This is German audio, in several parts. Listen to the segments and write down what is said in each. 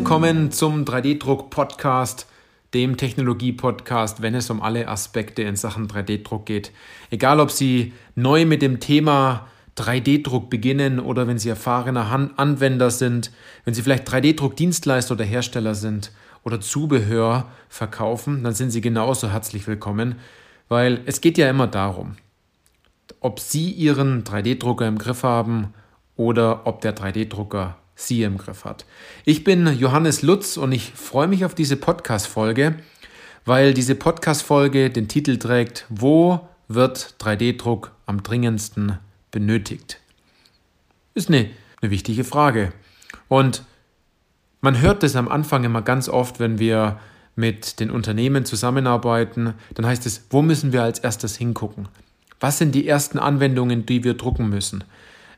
Willkommen zum 3D-Druck-Podcast, dem Technologie-Podcast, wenn es um alle Aspekte in Sachen 3D-Druck geht. Egal, ob Sie neu mit dem Thema 3D-Druck beginnen oder wenn Sie erfahrener Anwender sind, wenn Sie vielleicht 3D-Druck-Dienstleister oder Hersteller sind oder Zubehör verkaufen, dann sind Sie genauso herzlich willkommen, weil es geht ja immer darum, ob Sie Ihren 3D-Drucker im Griff haben oder ob der 3D-Drucker Sie im Griff hat. Ich bin Johannes Lutz und ich freue mich auf diese Podcast-Folge, weil diese Podcast-Folge den Titel trägt: Wo wird 3D-Druck am dringendsten benötigt? Ist eine, eine wichtige Frage. Und man hört es am Anfang immer ganz oft, wenn wir mit den Unternehmen zusammenarbeiten, dann heißt es, wo müssen wir als erstes hingucken? Was sind die ersten Anwendungen, die wir drucken müssen?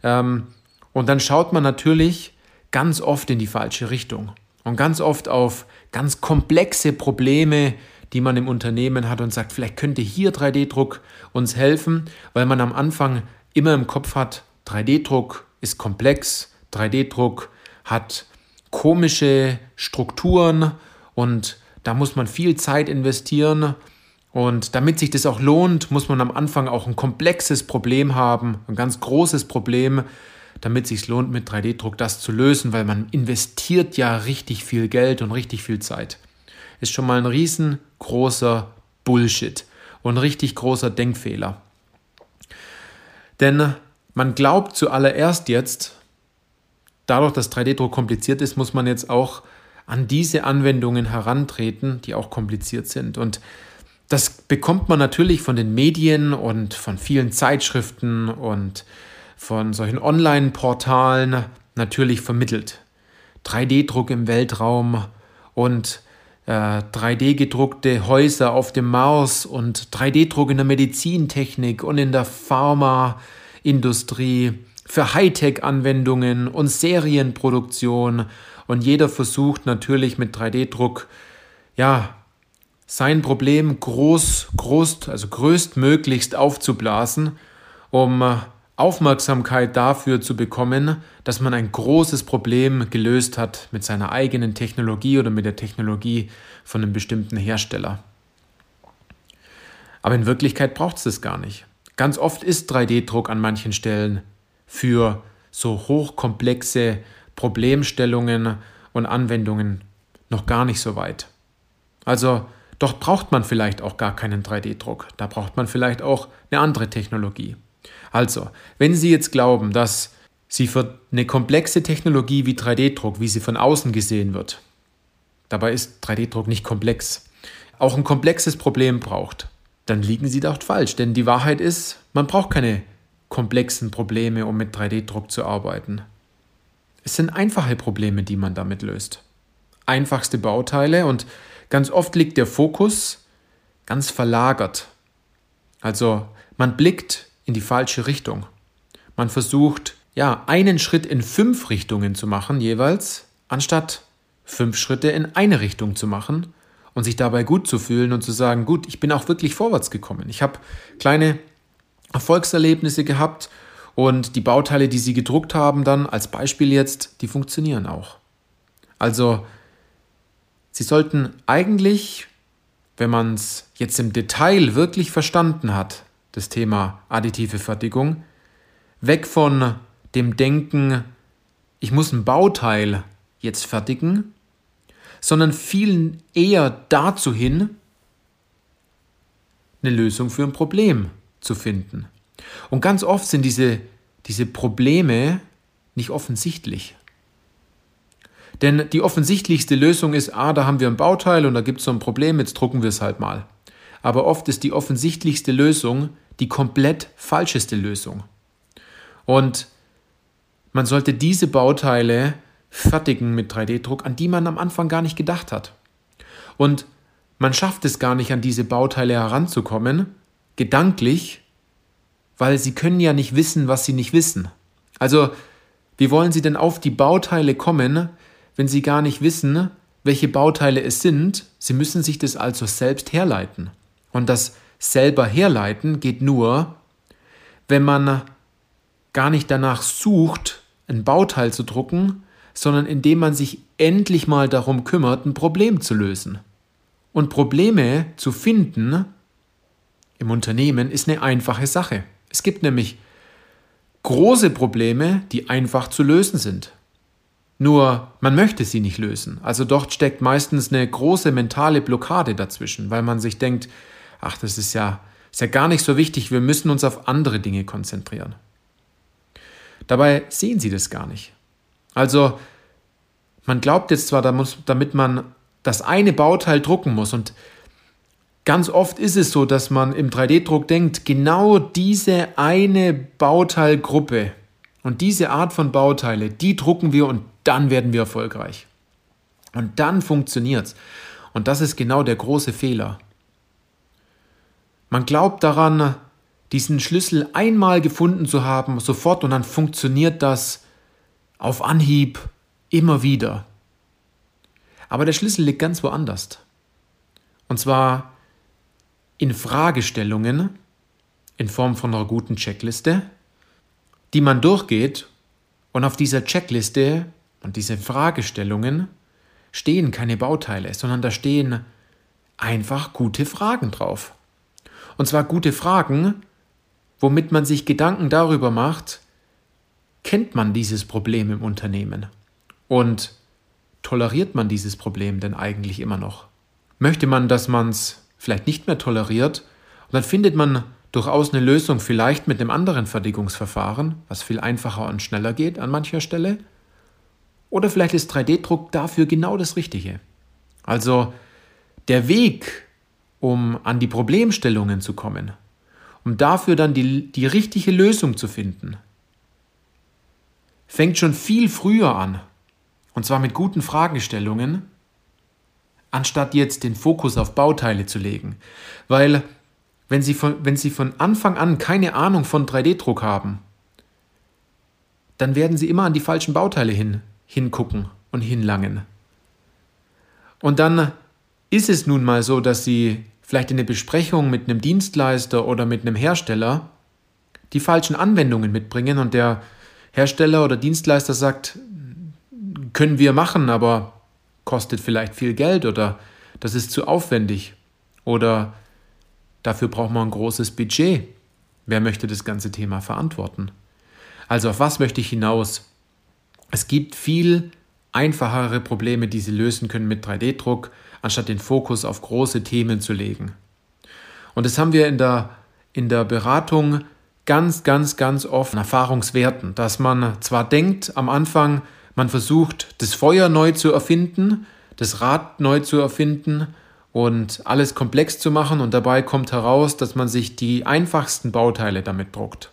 Ähm, und dann schaut man natürlich ganz oft in die falsche Richtung und ganz oft auf ganz komplexe Probleme, die man im Unternehmen hat und sagt, vielleicht könnte hier 3D-Druck uns helfen, weil man am Anfang immer im Kopf hat, 3D-Druck ist komplex, 3D-Druck hat komische Strukturen und da muss man viel Zeit investieren. Und damit sich das auch lohnt, muss man am Anfang auch ein komplexes Problem haben, ein ganz großes Problem, damit sich lohnt, mit 3D-Druck das zu lösen, weil man investiert ja richtig viel Geld und richtig viel Zeit. Ist schon mal ein riesengroßer Bullshit und richtig großer Denkfehler. Denn man glaubt zuallererst jetzt, dadurch, dass 3D-Druck kompliziert ist, muss man jetzt auch an diese Anwendungen herantreten, die auch kompliziert sind. Und das bekommt man natürlich von den Medien und von vielen Zeitschriften und von solchen Online-Portalen natürlich vermittelt. 3D-Druck im Weltraum und äh, 3D-gedruckte Häuser auf dem Mars und 3D-Druck in der Medizintechnik und in der Pharmaindustrie für Hightech-Anwendungen und Serienproduktion. Und jeder versucht natürlich mit 3D-Druck, ja, sein Problem groß, groß, also größtmöglichst aufzublasen, um Aufmerksamkeit dafür zu bekommen, dass man ein großes Problem gelöst hat mit seiner eigenen Technologie oder mit der Technologie von einem bestimmten Hersteller. Aber in Wirklichkeit braucht es das gar nicht. Ganz oft ist 3D-Druck an manchen Stellen für so hochkomplexe Problemstellungen und Anwendungen noch gar nicht so weit. Also doch braucht man vielleicht auch gar keinen 3D-Druck. Da braucht man vielleicht auch eine andere Technologie. Also, wenn Sie jetzt glauben, dass Sie für eine komplexe Technologie wie 3D-Druck, wie sie von außen gesehen wird, dabei ist 3D-Druck nicht komplex, auch ein komplexes Problem braucht, dann liegen Sie dort falsch. Denn die Wahrheit ist, man braucht keine komplexen Probleme, um mit 3D-Druck zu arbeiten. Es sind einfache Probleme, die man damit löst. Einfachste Bauteile und ganz oft liegt der Fokus ganz verlagert. Also man blickt in die falsche Richtung. Man versucht, ja, einen Schritt in fünf Richtungen zu machen jeweils, anstatt fünf Schritte in eine Richtung zu machen und sich dabei gut zu fühlen und zu sagen, gut, ich bin auch wirklich vorwärts gekommen. Ich habe kleine Erfolgserlebnisse gehabt und die Bauteile, die sie gedruckt haben, dann als Beispiel jetzt, die funktionieren auch. Also, sie sollten eigentlich, wenn man es jetzt im Detail wirklich verstanden hat, das Thema additive Fertigung, weg von dem Denken, ich muss ein Bauteil jetzt fertigen, sondern viel eher dazu hin, eine Lösung für ein Problem zu finden. Und ganz oft sind diese, diese Probleme nicht offensichtlich. Denn die offensichtlichste Lösung ist, ah, da haben wir ein Bauteil und da gibt es so ein Problem, jetzt drucken wir es halt mal. Aber oft ist die offensichtlichste Lösung die komplett falscheste Lösung. Und man sollte diese Bauteile fertigen mit 3D-Druck, an die man am Anfang gar nicht gedacht hat. Und man schafft es gar nicht, an diese Bauteile heranzukommen, gedanklich, weil sie können ja nicht wissen, was sie nicht wissen. Also, wie wollen sie denn auf die Bauteile kommen, wenn sie gar nicht wissen, welche Bauteile es sind? Sie müssen sich das also selbst herleiten. Und das selber herleiten geht nur, wenn man gar nicht danach sucht, ein Bauteil zu drucken, sondern indem man sich endlich mal darum kümmert, ein Problem zu lösen. Und Probleme zu finden im Unternehmen ist eine einfache Sache. Es gibt nämlich große Probleme, die einfach zu lösen sind. Nur man möchte sie nicht lösen. Also dort steckt meistens eine große mentale Blockade dazwischen, weil man sich denkt, ach, das ist ja, ist ja gar nicht so wichtig, wir müssen uns auf andere Dinge konzentrieren. Dabei sehen sie das gar nicht. Also man glaubt jetzt zwar, damit man das eine Bauteil drucken muss und ganz oft ist es so, dass man im 3D-Druck denkt, genau diese eine Bauteilgruppe und diese Art von Bauteile, die drucken wir und dann werden wir erfolgreich. Und dann funktioniert es. Und das ist genau der große Fehler. Man glaubt daran, diesen Schlüssel einmal gefunden zu haben, sofort und dann funktioniert das auf Anhieb immer wieder. Aber der Schlüssel liegt ganz woanders. Und zwar in Fragestellungen in Form von einer guten Checkliste, die man durchgeht und auf dieser Checkliste und diese Fragestellungen stehen keine Bauteile, sondern da stehen einfach gute Fragen drauf. Und zwar gute Fragen, womit man sich Gedanken darüber macht, kennt man dieses Problem im Unternehmen und toleriert man dieses Problem denn eigentlich immer noch? Möchte man, dass man es vielleicht nicht mehr toleriert und dann findet man durchaus eine Lösung, vielleicht mit einem anderen Fertigungsverfahren, was viel einfacher und schneller geht an mancher Stelle? Oder vielleicht ist 3D-Druck dafür genau das Richtige. Also der Weg, um an die Problemstellungen zu kommen, um dafür dann die, die richtige Lösung zu finden, fängt schon viel früher an. Und zwar mit guten Fragestellungen, anstatt jetzt den Fokus auf Bauteile zu legen. Weil wenn Sie von, wenn Sie von Anfang an keine Ahnung von 3D-Druck haben, dann werden Sie immer an die falschen Bauteile hin, hingucken und hinlangen. Und dann ist es nun mal so, dass Sie vielleicht in der Besprechung mit einem Dienstleister oder mit einem Hersteller die falschen Anwendungen mitbringen und der Hersteller oder Dienstleister sagt, können wir machen, aber kostet vielleicht viel Geld oder das ist zu aufwendig oder dafür braucht man ein großes Budget. Wer möchte das ganze Thema verantworten? Also auf was möchte ich hinaus? Es gibt viel einfachere Probleme, die Sie lösen können mit 3D-Druck, anstatt den Fokus auf große Themen zu legen. Und das haben wir in der, in der Beratung ganz, ganz, ganz oft Erfahrungswerten, dass man zwar denkt am Anfang, man versucht, das Feuer neu zu erfinden, das Rad neu zu erfinden und alles komplex zu machen und dabei kommt heraus, dass man sich die einfachsten Bauteile damit druckt.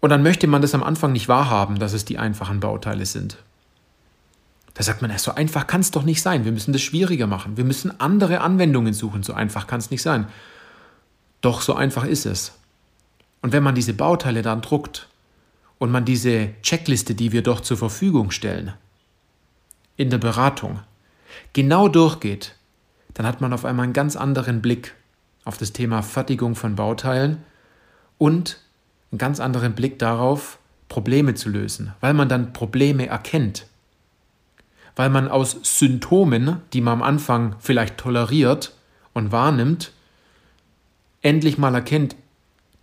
Und dann möchte man das am Anfang nicht wahrhaben, dass es die einfachen Bauteile sind. Da sagt man, so einfach kann es doch nicht sein. Wir müssen das schwieriger machen. Wir müssen andere Anwendungen suchen. So einfach kann es nicht sein. Doch so einfach ist es. Und wenn man diese Bauteile dann druckt und man diese Checkliste, die wir doch zur Verfügung stellen, in der Beratung, genau durchgeht, dann hat man auf einmal einen ganz anderen Blick auf das Thema Fertigung von Bauteilen und einen ganz anderen Blick darauf, Probleme zu lösen, weil man dann Probleme erkennt. Weil man aus Symptomen, die man am Anfang vielleicht toleriert und wahrnimmt, endlich mal erkennt,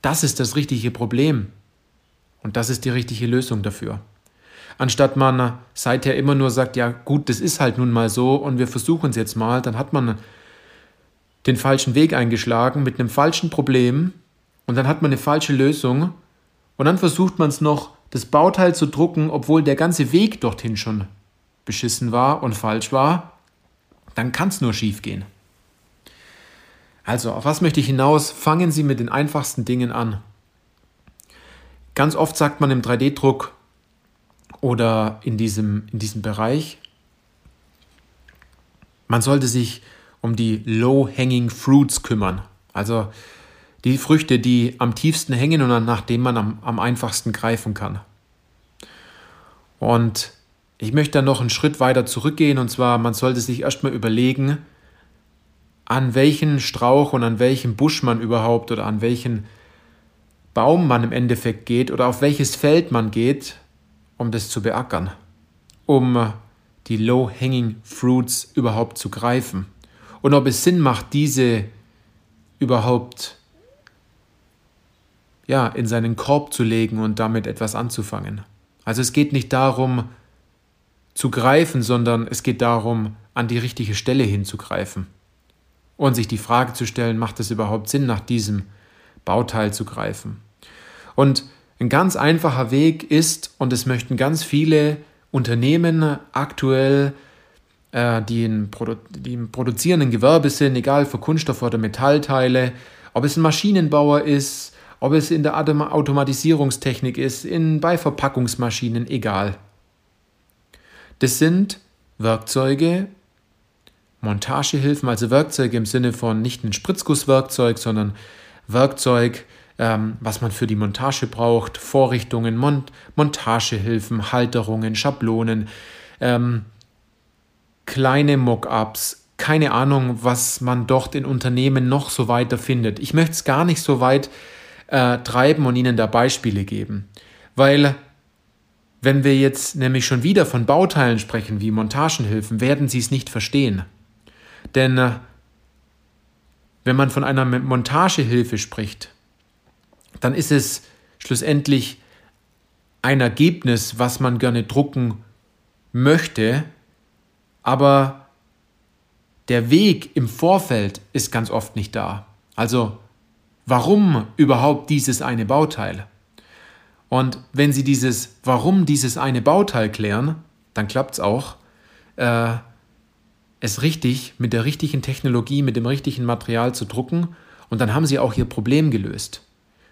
das ist das richtige Problem und das ist die richtige Lösung dafür. Anstatt man seither immer nur sagt, ja gut, das ist halt nun mal so und wir versuchen es jetzt mal, dann hat man den falschen Weg eingeschlagen mit einem falschen Problem und dann hat man eine falsche Lösung und dann versucht man es noch, das Bauteil zu drucken, obwohl der ganze Weg dorthin schon beschissen war und falsch war, dann kann es nur schief gehen. Also, auf was möchte ich hinaus? Fangen Sie mit den einfachsten Dingen an. Ganz oft sagt man im 3D-Druck oder in diesem, in diesem Bereich, man sollte sich um die Low-Hanging Fruits kümmern. Also die Früchte, die am tiefsten hängen und nach denen man am, am einfachsten greifen kann. Und ich möchte dann noch einen Schritt weiter zurückgehen und zwar, man sollte sich erstmal überlegen, an welchen Strauch und an welchen Busch man überhaupt oder an welchen Baum man im Endeffekt geht oder auf welches Feld man geht, um das zu beackern. um die Low-Hanging Fruits überhaupt zu greifen. Und ob es Sinn macht, diese überhaupt ja, in seinen Korb zu legen und damit etwas anzufangen. Also es geht nicht darum zu greifen, sondern es geht darum, an die richtige Stelle hinzugreifen und sich die Frage zu stellen, macht es überhaupt Sinn, nach diesem Bauteil zu greifen? Und ein ganz einfacher Weg ist, und es möchten ganz viele Unternehmen aktuell, äh, die, in Produ die im produzierenden Gewerbe sind, egal für Kunststoff oder Metallteile, ob es ein Maschinenbauer ist, ob es in der Automatisierungstechnik ist, in, bei Verpackungsmaschinen, egal. Das sind Werkzeuge, Montagehilfen, also Werkzeuge im Sinne von nicht ein Spritzgusswerkzeug, sondern Werkzeug, ähm, was man für die Montage braucht, Vorrichtungen, Mont Montagehilfen, Halterungen, Schablonen, ähm, kleine Mockups, keine Ahnung, was man dort in Unternehmen noch so weiter findet. Ich möchte es gar nicht so weit äh, treiben und Ihnen da Beispiele geben, weil wenn wir jetzt nämlich schon wieder von Bauteilen sprechen wie Montagenhilfen, werden Sie es nicht verstehen. Denn äh, wenn man von einer Montagehilfe spricht, dann ist es schlussendlich ein Ergebnis, was man gerne drucken möchte, aber der Weg im Vorfeld ist ganz oft nicht da. Also warum überhaupt dieses eine Bauteil? Und wenn Sie dieses Warum dieses eine Bauteil klären, dann klappt es auch, äh, es richtig mit der richtigen Technologie, mit dem richtigen Material zu drucken und dann haben Sie auch Ihr Problem gelöst.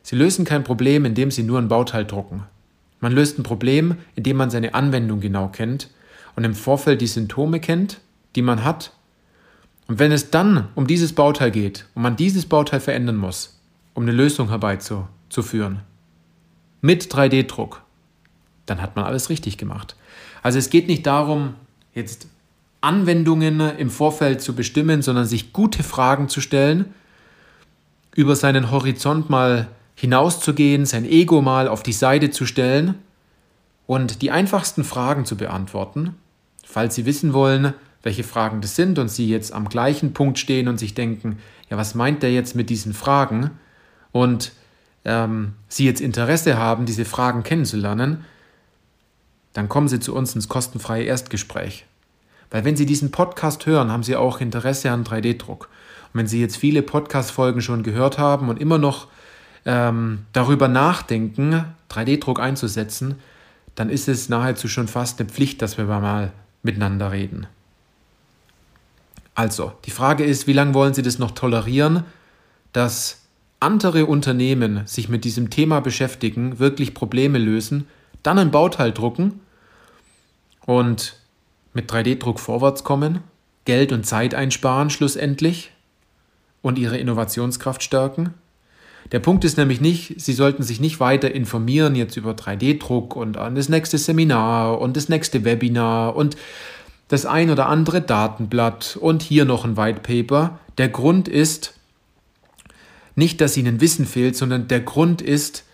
Sie lösen kein Problem, indem Sie nur ein Bauteil drucken. Man löst ein Problem, indem man seine Anwendung genau kennt und im Vorfeld die Symptome kennt, die man hat. Und wenn es dann um dieses Bauteil geht und man dieses Bauteil verändern muss, um eine Lösung herbeizuführen, mit 3D-Druck, dann hat man alles richtig gemacht. Also es geht nicht darum, jetzt Anwendungen im Vorfeld zu bestimmen, sondern sich gute Fragen zu stellen, über seinen Horizont mal hinauszugehen, sein Ego mal auf die Seite zu stellen und die einfachsten Fragen zu beantworten. Falls Sie wissen wollen, welche Fragen das sind und Sie jetzt am gleichen Punkt stehen und sich denken, ja, was meint der jetzt mit diesen Fragen? Und ähm, Sie jetzt Interesse haben, diese Fragen kennenzulernen, dann kommen Sie zu uns ins kostenfreie Erstgespräch. Weil wenn Sie diesen Podcast hören, haben Sie auch Interesse an 3D-Druck. Und wenn Sie jetzt viele Podcast-Folgen schon gehört haben und immer noch ähm, darüber nachdenken, 3D-Druck einzusetzen, dann ist es nahezu schon fast eine Pflicht, dass wir mal miteinander reden. Also, die Frage ist, wie lange wollen Sie das noch tolerieren, dass andere Unternehmen sich mit diesem Thema beschäftigen, wirklich Probleme lösen, dann ein Bauteil drucken und mit 3D-Druck vorwärts kommen, Geld und Zeit einsparen schlussendlich und ihre Innovationskraft stärken? Der Punkt ist nämlich nicht, Sie sollten sich nicht weiter informieren jetzt über 3D-Druck und an das nächste Seminar und das nächste Webinar und das ein oder andere Datenblatt und hier noch ein White Paper. Der Grund ist nicht, dass Ihnen Wissen fehlt, sondern der Grund ist,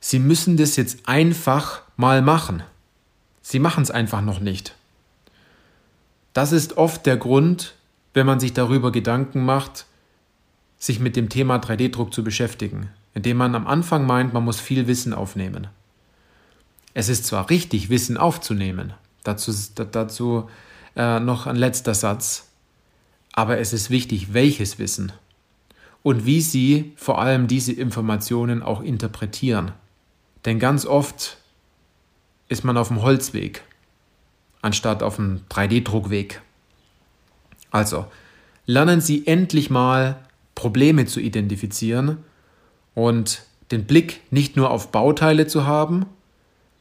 Sie müssen das jetzt einfach mal machen. Sie machen es einfach noch nicht. Das ist oft der Grund, wenn man sich darüber Gedanken macht, sich mit dem Thema 3D-Druck zu beschäftigen, indem man am Anfang meint, man muss viel Wissen aufnehmen. Es ist zwar richtig, Wissen aufzunehmen, dazu, dazu äh, noch ein letzter Satz, aber es ist wichtig, welches Wissen und wie Sie vor allem diese Informationen auch interpretieren. Denn ganz oft ist man auf dem Holzweg, anstatt auf dem 3D-Druckweg. Also, lernen Sie endlich mal Probleme zu identifizieren und den Blick nicht nur auf Bauteile zu haben,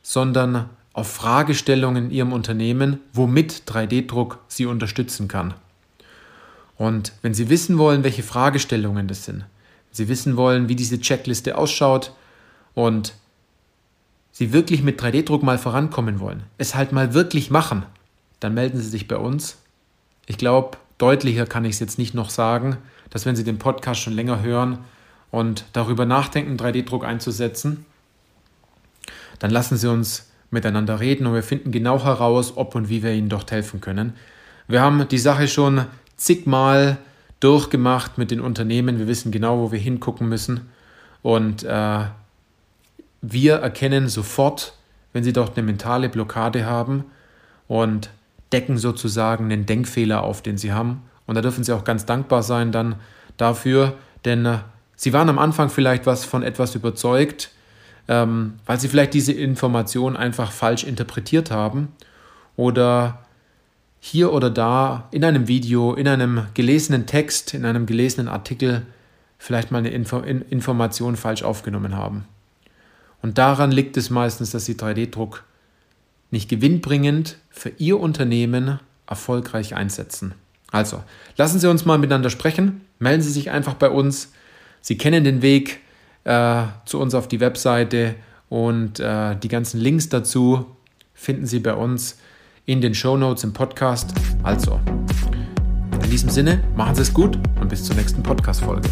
sondern auf Fragestellungen in Ihrem Unternehmen, womit 3D-Druck Sie unterstützen kann. Und wenn Sie wissen wollen, welche Fragestellungen das sind, Sie wissen wollen, wie diese Checkliste ausschaut und Sie wirklich mit 3D-Druck mal vorankommen wollen, es halt mal wirklich machen, dann melden Sie sich bei uns. Ich glaube, deutlicher kann ich es jetzt nicht noch sagen dass wenn Sie den Podcast schon länger hören und darüber nachdenken, 3D-Druck einzusetzen, dann lassen Sie uns miteinander reden und wir finden genau heraus, ob und wie wir Ihnen dort helfen können. Wir haben die Sache schon zigmal durchgemacht mit den Unternehmen. Wir wissen genau, wo wir hingucken müssen. Und äh, wir erkennen sofort, wenn sie dort eine mentale Blockade haben und decken sozusagen einen Denkfehler auf, den sie haben. Und da dürfen sie auch ganz dankbar sein dann dafür, denn äh, sie waren am Anfang vielleicht was von etwas überzeugt, ähm, weil sie vielleicht diese Information einfach falsch interpretiert haben oder hier oder da in einem Video, in einem gelesenen Text, in einem gelesenen Artikel vielleicht mal eine Info Information falsch aufgenommen haben. Und daran liegt es meistens, dass Sie 3D-Druck nicht gewinnbringend für Ihr Unternehmen erfolgreich einsetzen. Also, lassen Sie uns mal miteinander sprechen. Melden Sie sich einfach bei uns. Sie kennen den Weg äh, zu uns auf die Webseite und äh, die ganzen Links dazu finden Sie bei uns in den Show Notes im Podcast. Also, in diesem Sinne, machen Sie es gut und bis zur nächsten Podcast-Folge.